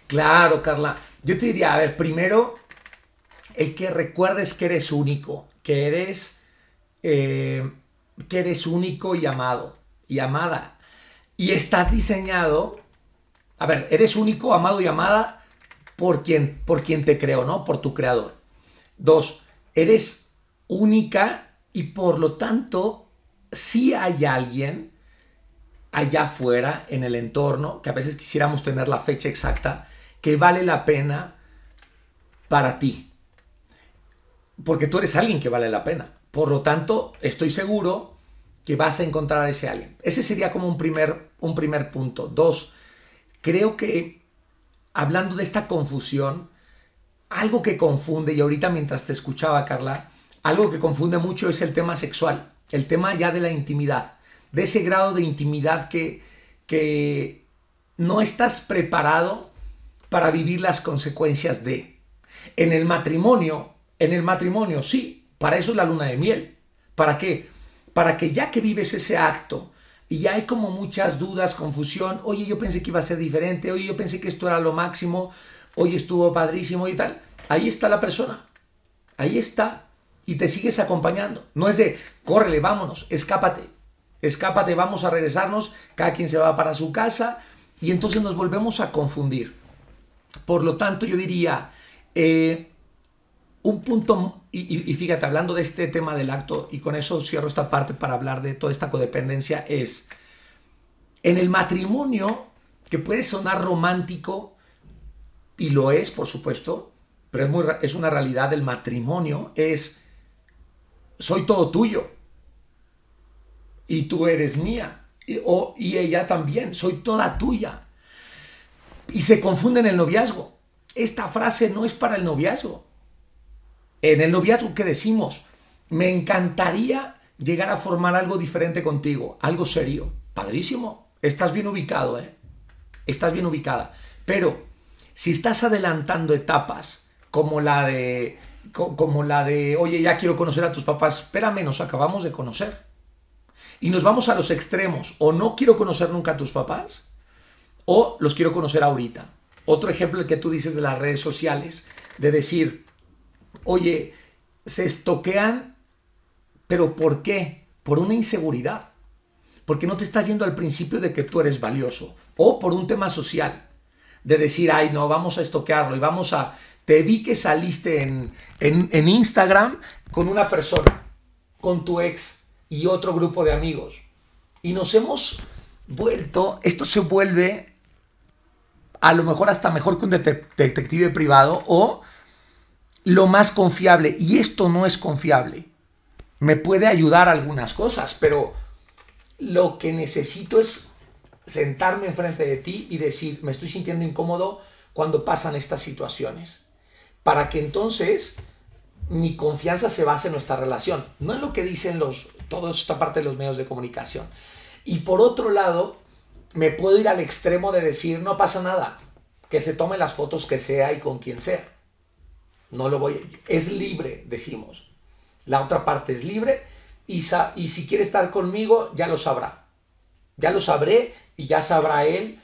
Claro, Carla. Yo te diría, a ver, primero, el que recuerdes que eres único, que eres, eh, que eres único y amado y amada. Y estás diseñado, a ver, eres único, amado y amada por quien, por te creó, ¿no? Por tu creador. Dos, eres única y por lo tanto, si hay alguien allá afuera, en el entorno, que a veces quisiéramos tener la fecha exacta, que vale la pena para ti. Porque tú eres alguien que vale la pena. Por lo tanto, estoy seguro que vas a encontrar a ese alguien. Ese sería como un primer, un primer punto. Dos, creo que hablando de esta confusión, algo que confunde, y ahorita mientras te escuchaba, Carla, algo que confunde mucho es el tema sexual, el tema ya de la intimidad de ese grado de intimidad que, que no estás preparado para vivir las consecuencias de. En el matrimonio, en el matrimonio, sí, para eso es la luna de miel. ¿Para qué? Para que ya que vives ese acto y ya hay como muchas dudas, confusión, oye, yo pensé que iba a ser diferente, oye, yo pensé que esto era lo máximo, oye, estuvo padrísimo y tal, ahí está la persona, ahí está y te sigues acompañando. No es de, córrele, vámonos, escápate, escápate, vamos a regresarnos, cada quien se va para su casa y entonces nos volvemos a confundir. Por lo tanto, yo diría, eh, un punto, y, fíjate, hablando de este tema del acto, y con eso cierro esta parte para hablar de toda esta codependencia, es, en el matrimonio, que puede sonar romántico, y lo es, por supuesto, pero es, muy, es una realidad del matrimonio, es, soy todo tuyo y tú eres mía. Y, o, y ella también, soy toda tuya. Y se confunde en el noviazgo. Esta frase no es para el noviazgo. En el noviazgo que decimos, me encantaría llegar a formar algo diferente contigo, algo serio. Padrísimo. Estás bien ubicado, ¿eh? Estás bien ubicada. Pero si estás adelantando etapas como la de como la de, oye, ya quiero conocer a tus papás, espérame, nos acabamos de conocer y nos vamos a los extremos. O no quiero conocer nunca a tus papás, o los quiero conocer ahorita. Otro ejemplo el que tú dices de las redes sociales, de decir, oye, se estoquean, pero ¿por qué? Por una inseguridad. Porque no te estás yendo al principio de que tú eres valioso. O por un tema social. De decir, ay, no, vamos a estoquearlo y vamos a... Te vi que saliste en, en, en Instagram con una persona, con tu ex y otro grupo de amigos. Y nos hemos vuelto, esto se vuelve a lo mejor hasta mejor que un detective privado o lo más confiable. Y esto no es confiable. Me puede ayudar algunas cosas, pero lo que necesito es sentarme enfrente de ti y decir, me estoy sintiendo incómodo cuando pasan estas situaciones. Para que entonces mi confianza se base en nuestra relación, no en lo que dicen los, toda esta parte de los medios de comunicación. Y por otro lado, me puedo ir al extremo de decir, no pasa nada, que se tome las fotos que sea y con quien sea. No lo voy, es libre, decimos. La otra parte es libre y, y si quiere estar conmigo, ya lo sabrá. Ya lo sabré y ya sabrá él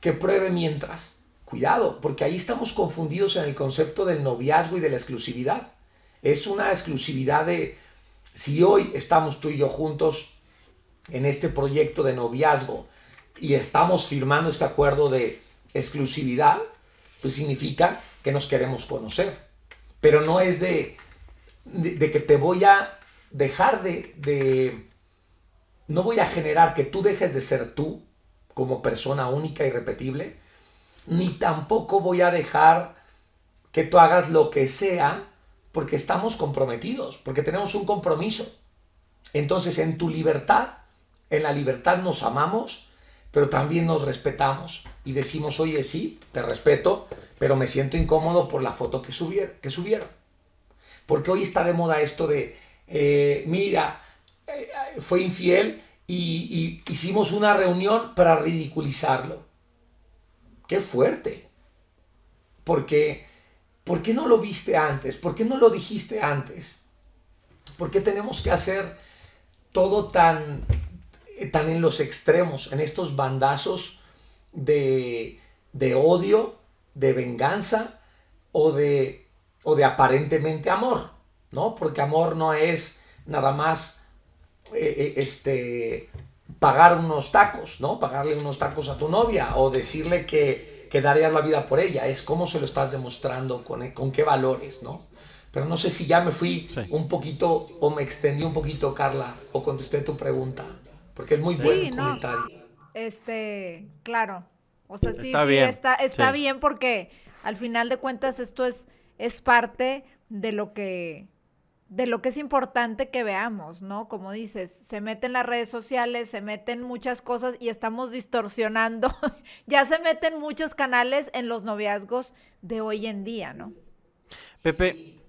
que pruebe mientras. Cuidado, porque ahí estamos confundidos en el concepto del noviazgo y de la exclusividad. Es una exclusividad de, si hoy estamos tú y yo juntos en este proyecto de noviazgo y estamos firmando este acuerdo de exclusividad, pues significa que nos queremos conocer. Pero no es de, de, que te voy a dejar de, de, no voy a generar que tú dejes de ser tú como persona única y repetible, ni tampoco voy a dejar que tú hagas lo que sea porque estamos comprometidos, porque tenemos un compromiso. Entonces, en tu libertad, en la libertad nos amamos, pero también nos respetamos y decimos, oye, sí, te respeto, pero me siento incómodo por la foto que, subieron. Que subieron. Porque hoy está de moda esto de eh, mira, eh, fue infiel y, hicimos una reunión para ridiculizarlo. Qué fuerte. Porque, ¿por qué no lo viste antes? ¿Por qué no lo dijiste antes? ¿Por qué tenemos que hacer todo tan, tan en los extremos, en estos bandazos de, de odio, de venganza o de, o de aparentemente amor? ¿No? Porque amor no es nada más eh, eh, este, pagar unos tacos, ¿no? Pagarle unos tacos a tu novia o decirle que, que darías la vida por ella. Es cómo se lo estás demostrando, con, con qué valores, ¿no? Pero no sé si ya me fui un poquito o me extendí un poquito, Carla, o contesté tu pregunta, porque es muy buen comentario. Este, claro. O sea, sí, está bien. está, está bien porque al final de cuentas esto es, es parte de lo que de lo que es importante que veamos, ¿no? Como dices, se meten las redes sociales, se meten muchas cosas y estamos distorsionando. [LAUGHS] ya se meten muchos canales en los noviazgos de hoy en día, ¿no? Pepe,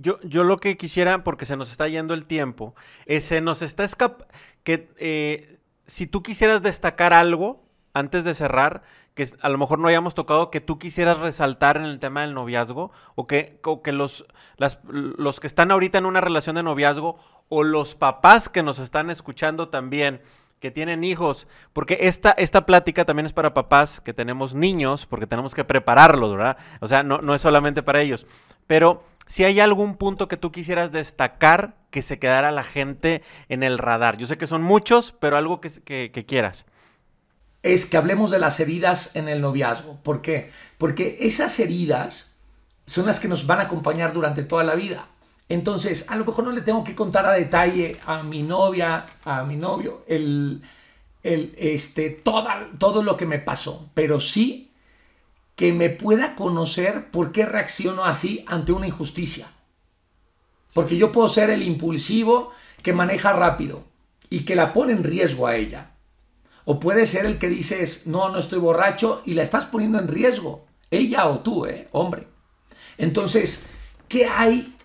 yo, yo lo que quisiera, porque se nos está yendo el tiempo, se nos está escapando, que eh, si tú quisieras destacar algo antes de cerrar, que a lo mejor no hayamos tocado, que tú quisieras resaltar en el tema del noviazgo, o que, que los, los que están ahorita en una relación de noviazgo, o los papás que nos están escuchando también, que tienen hijos, porque esta, esta plática también es para papás que tenemos niños, porque tenemos que prepararlos, ¿verdad? O sea, no, no es solamente para ellos. Pero si hay algún punto que tú quisieras destacar que se quedara la gente en el radar. Yo sé que son muchos, pero algo que, que quieras es que hablemos de las heridas en el noviazgo. ¿Por qué? Porque esas heridas son las que nos van a acompañar durante toda la vida. Entonces, a lo mejor no le tengo que contar a detalle a mi novia, a mi novio, el, el, este, toda, todo lo que me pasó, pero sí que me pueda conocer por qué reacciono así ante una injusticia. Porque yo puedo ser el impulsivo que maneja rápido y que la pone en riesgo a ella. O puede ser el que dices, no, no estoy borracho y la estás poniendo en riesgo, ella o tú, ¿eh? hombre. Entonces, ¿qué hay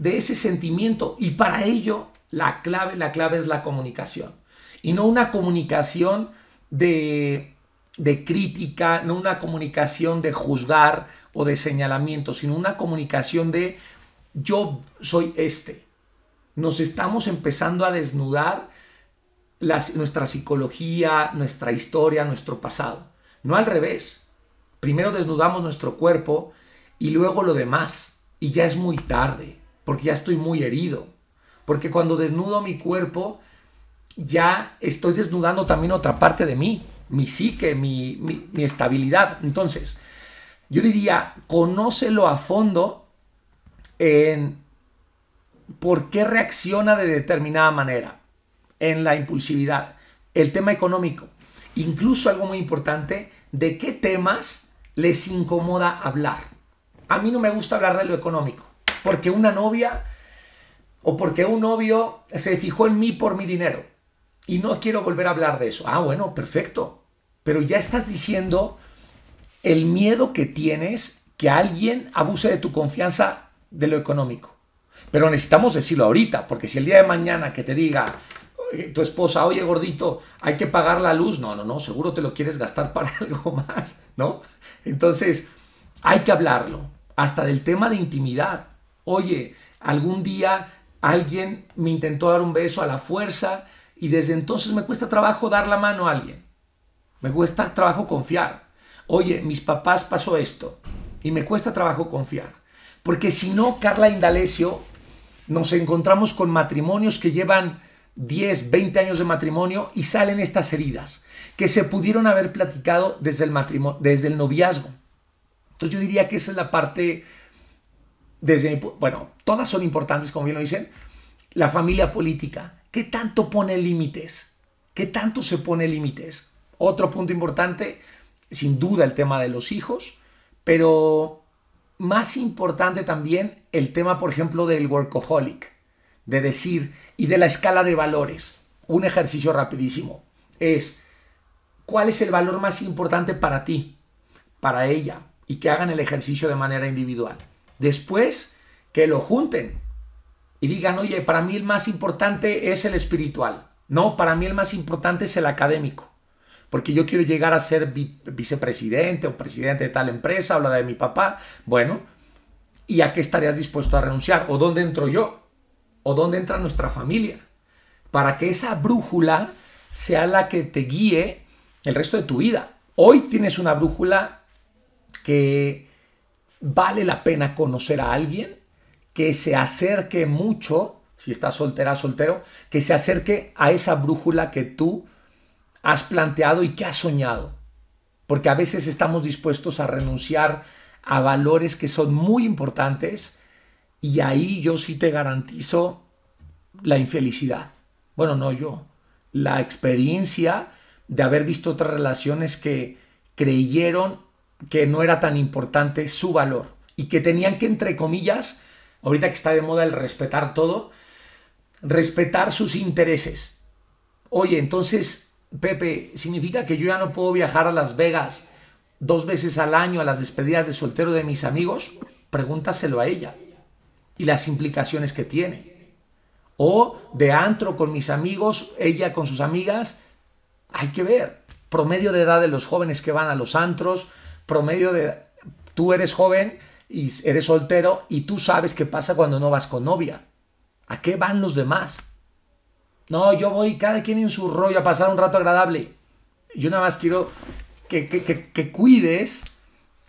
de ese sentimiento? Y para ello, la clave, la clave es la comunicación. Y no una comunicación de, de crítica, no una comunicación de juzgar o de señalamiento, sino una comunicación de yo soy este. Nos estamos empezando a desnudar nuestra psicología, nuestra historia, nuestro pasado. No al revés. Primero desnudamos nuestro cuerpo y luego lo demás. Y ya es muy tarde, porque ya estoy muy herido. Porque cuando desnudo mi cuerpo, ya estoy desnudando también otra parte de mí, mi psique, mi, mi estabilidad. Entonces, yo diría, conócelo a fondo en por qué reacciona de determinada manera en la impulsividad, el tema económico, incluso algo muy importante, de qué temas les incomoda hablar. A mí no me gusta hablar de lo económico, porque una novia o porque un novio se fijó en mí por mi dinero y no quiero volver a hablar de eso. Ah, bueno, perfecto. Pero ya estás diciendo el miedo que tienes que alguien abuse de tu confianza de lo económico. Pero necesitamos decirlo ahorita, porque si el día de mañana que te diga, tu esposa, oye gordito, hay que pagar la luz. No, no, no, seguro te lo quieres gastar [LAUGHS] para algo más, ¿no? Entonces, hay que hablarlo, hasta del tema de intimidad. Oye, algún día alguien me intentó dar un beso a la fuerza y desde entonces me cuesta trabajo dar la mano a alguien. Me cuesta trabajo confiar. Oye, mis papás pasó esto y me cuesta trabajo confiar. Porque si no, Carla Indalecio, nos encontramos con matrimonios que llevan 10, 20 años de matrimonio y salen estas heridas que se pudieron haber platicado desde el matrimonio, desde el noviazgo. Entonces yo diría que esa es la parte desde bueno, todas son importantes como bien lo dicen. La familia política, ¿qué tanto pone límites? ¿Qué tanto se pone límites? Otro punto importante, sin duda el tema de los hijos, pero más importante también el tema, por ejemplo, del workaholic de decir y de la escala de valores. Un ejercicio rapidísimo es cuál es el valor más importante para ti, para ella, y que hagan el ejercicio de manera individual. Después, que lo junten. y digan, oye, para mí el más importante es el espiritual. No, para mí el más importante es el académico. Porque yo quiero llegar a ser vicepresidente o presidente de tal empresa o la de mi papá. Bueno, ¿y a qué estarías dispuesto a renunciar? ¿O dónde entro yo? ¿O dónde entra nuestra familia? Para que esa brújula sea la que te guíe el resto de tu vida. Hoy tienes una brújula que vale la pena conocer a alguien, que se acerque mucho, si estás soltera, soltero, que se acerque a esa brújula que tú has planteado y que has soñado. Porque a veces estamos dispuestos a renunciar a valores que son muy importantes y ahí yo sí te garantizo la infelicidad. Bueno, no yo, la experiencia de haber visto otras relaciones que creyeron que no era tan importante su valor y que tenían que, entre comillas, ahorita que está de moda el respetar todo, respetar sus intereses. Oye, entonces, Pepe, ¿significa que yo ya no puedo viajar a Las Vegas dos veces al año a las despedidas de soltero de mis amigos? Pregúntaselo a ella y las implicaciones que tiene. O de antro con mis amigos, ella con sus amigas, hay que ver. Promedio de edad de los jóvenes que van a los antros, promedio de... Tú eres joven y eres soltero y tú sabes qué pasa cuando no vas con novia. ¿A qué van los demás? No, yo voy cada quien en su rollo a pasar un rato agradable. Yo nada más quiero que, que, cuides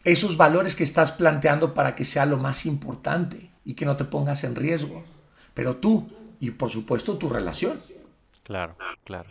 esos valores que estás planteando para que sea lo más importante y que no te pongas en riesgo. Pero tú y por supuesto tu relación. Claro, claro.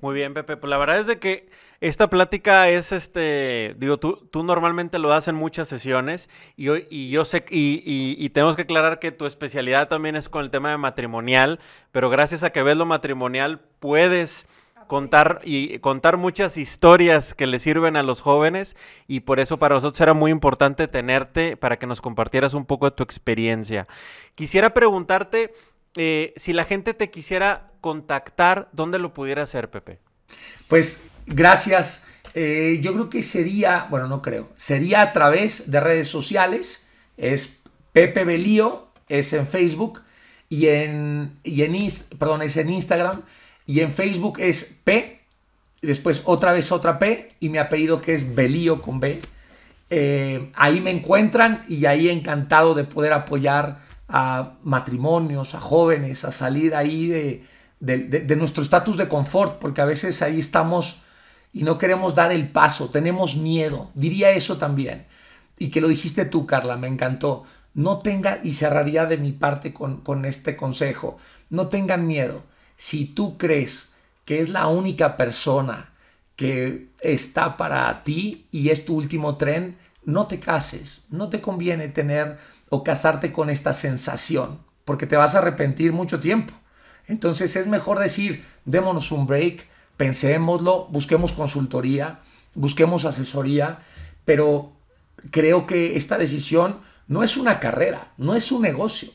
Muy bien, Pepe. Pues la verdad es de que esta plática es, este, digo, tú, tú normalmente lo das en muchas sesiones y, y yo sé, y, y, tenemos que aclarar que tu especialidad también es con el tema de matrimonial, pero gracias a que ves lo matrimonial puedes contar y contar muchas historias que le sirven a los jóvenes y por eso para nosotros era muy importante tenerte para que nos compartieras un poco de tu experiencia. Quisiera preguntarte eh, si la gente te quisiera contactar, ¿dónde lo pudiera hacer, Pepe? Pues gracias. Eh, yo creo que sería, bueno, no creo, sería a través de redes sociales. Es Pepe Belío, es en Facebook y en, y en, perdón, es en Instagram y en Facebook es P, y después otra vez otra P y mi apellido que es Belío con B. Eh, ahí me encuentran y ahí encantado de poder apoyar a matrimonios, a jóvenes, a salir ahí de, de, nuestro estatus de confort, porque a veces ahí estamos y no queremos dar el paso, tenemos miedo. Diría eso también. Y que lo dijiste tú, Carla, me encantó. No tenga, y cerraría de mi parte con, con este consejo, no tengan miedo. Si tú crees que es la única persona que está para ti y es tu último tren, no te cases, no te conviene tener o casarte con esta sensación, porque te vas a arrepentir mucho tiempo. Entonces es mejor decir, démonos un break, pensémoslo, busquemos consultoría, busquemos asesoría, pero creo que esta decisión no es una carrera, no es un negocio,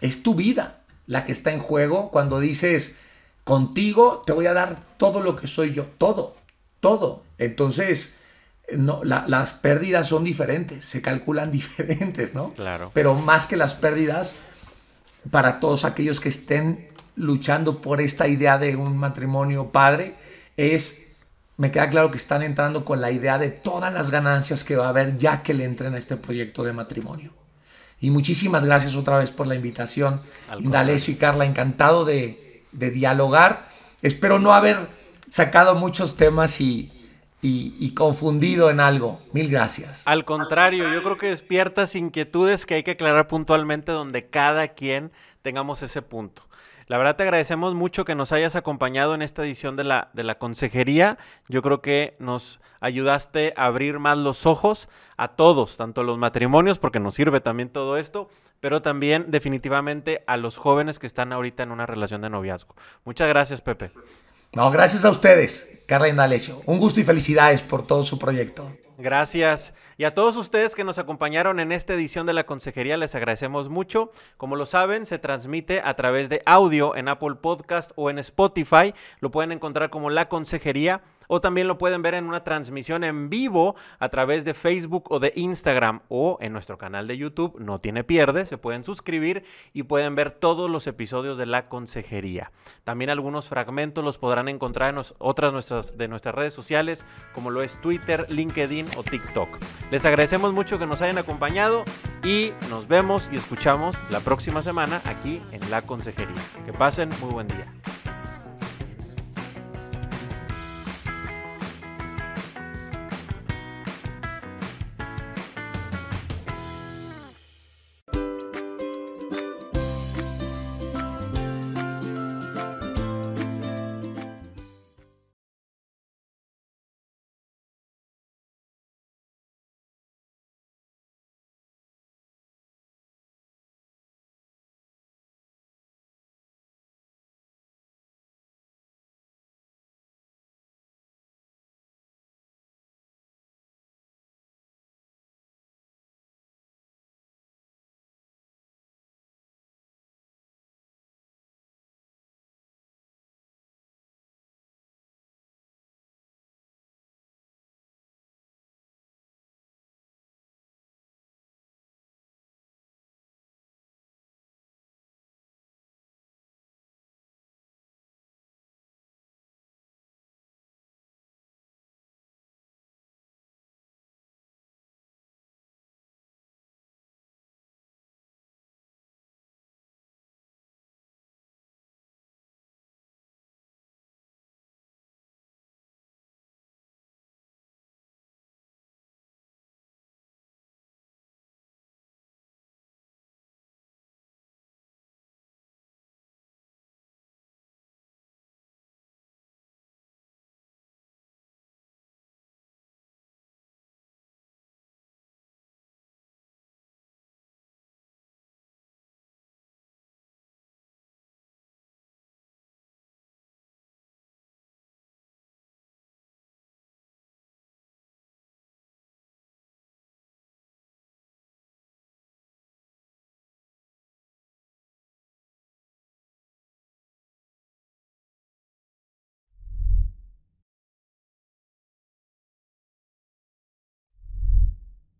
es tu vida la que está en juego cuando dices, contigo te voy a dar todo lo que soy yo, todo, todo. Entonces, no, las pérdidas son diferentes, se calculan [LAUGHS] diferentes, ¿no? Claro. Pero más que las pérdidas, para todos aquellos que estén luchando por esta idea de un matrimonio padre, es, me queda claro que están entrando con la idea de todas las ganancias que va a haber ya que le entren a este proyecto de matrimonio. Y muchísimas gracias otra vez por la invitación, Indalecio y Carla, encantado de, de dialogar. Espero no haber sacado muchos temas y, y, confundido en algo. Mil gracias. Al contrario, yo creo que despiertas inquietudes que hay que aclarar puntualmente donde cada quien tengamos ese punto. La verdad te agradecemos mucho que nos hayas acompañado en esta edición de la, de la consejería. Yo creo que nos ayudaste a abrir más los ojos a todos, tanto los matrimonios, porque nos sirve también todo esto, pero también definitivamente a los jóvenes que están ahorita en una relación de noviazgo. Muchas gracias, Pepe. No, gracias a ustedes, Carla Indalecio. Un gusto y felicidades por todo su proyecto. Gracias. Y a todos ustedes que nos acompañaron en esta edición de la Consejería, les agradecemos mucho. Como lo saben, se transmite a través de audio en Apple Podcast o en Spotify. Lo pueden encontrar como La Consejería o también lo pueden ver en una transmisión en vivo a través de Facebook o de Instagram o en nuestro canal de YouTube. No tiene pierde, se pueden suscribir y pueden ver todos los episodios de La Consejería. También algunos fragmentos los podrán encontrar en otras nuestras, de nuestras redes sociales como lo es Twitter, LinkedIn o TikTok. Les agradecemos mucho que nos hayan acompañado y nos vemos y escuchamos la próxima semana aquí en La Consejería. Que pasen muy buen día.